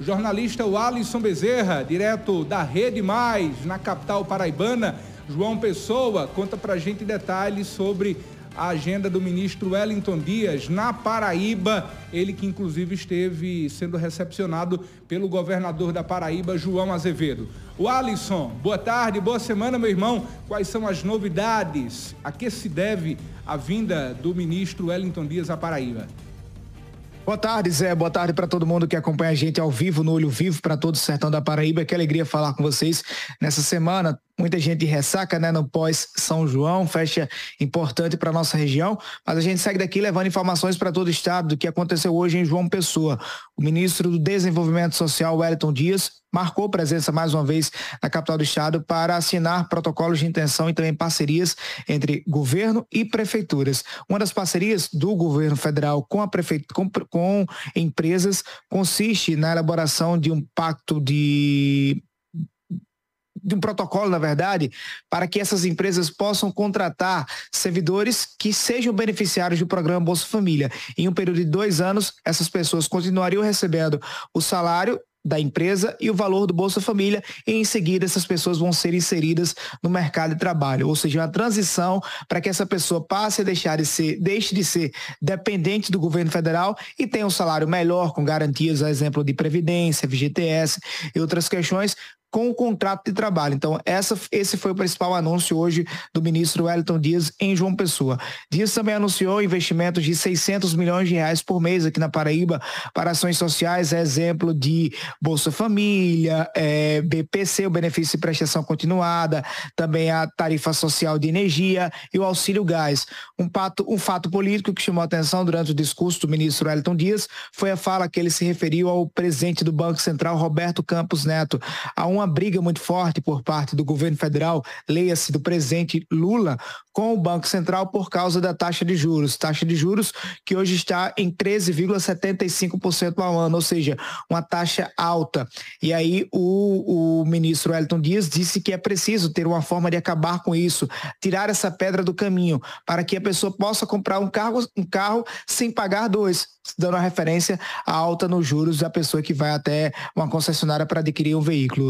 O jornalista Alisson Bezerra, direto da Rede Mais, na capital paraibana, João Pessoa, conta pra gente detalhes sobre a agenda do ministro Wellington Dias na Paraíba, ele que inclusive esteve sendo recepcionado pelo governador da Paraíba, João Azevedo. O Alisson, boa tarde, boa semana, meu irmão. Quais são as novidades? A que se deve a vinda do ministro Wellington Dias à Paraíba? Boa tarde, Zé. Boa tarde para todo mundo que acompanha a gente ao vivo, no Olho Vivo, para todo o sertão da Paraíba. Que alegria falar com vocês nessa semana. Muita gente ressaca, né, no pós-São João, fecha importante para nossa região, mas a gente segue daqui levando informações para todo o estado do que aconteceu hoje em João Pessoa. O ministro do Desenvolvimento Social, Wellington Dias, marcou presença mais uma vez na capital do estado para assinar protocolos de intenção e também parcerias entre governo e prefeituras. Uma das parcerias do governo federal com a prefeitura, com, com empresas consiste na elaboração de um pacto de de um protocolo, na verdade, para que essas empresas possam contratar servidores que sejam beneficiários do programa Bolsa Família. Em um período de dois anos, essas pessoas continuariam recebendo o salário da empresa e o valor do Bolsa Família e em seguida essas pessoas vão ser inseridas no mercado de trabalho, ou seja, uma transição para que essa pessoa passe a deixar de ser, deixe de ser dependente do governo federal e tenha um salário melhor com garantias, a exemplo de previdência, FGTS e outras questões, com o contrato de trabalho. Então, essa, esse foi o principal anúncio hoje do ministro Wellington Dias em João Pessoa. Dias também anunciou investimentos de 600 milhões de reais por mês aqui na Paraíba para ações sociais, exemplo de Bolsa Família, é, BPC, o benefício de prestação continuada, também a tarifa social de energia e o auxílio gás. Um, pato, um fato político que chamou a atenção durante o discurso do ministro Wellington Dias foi a fala que ele se referiu ao presidente do Banco Central, Roberto Campos Neto, a um uma briga muito forte por parte do governo federal, leia-se do presidente Lula, com o Banco Central por causa da taxa de juros. Taxa de juros que hoje está em 13,75% ao ano, ou seja, uma taxa alta. E aí o, o ministro Elton Dias disse que é preciso ter uma forma de acabar com isso, tirar essa pedra do caminho, para que a pessoa possa comprar um carro, um carro sem pagar dois, dando a referência à alta nos juros da pessoa que vai até uma concessionária para adquirir um veículo.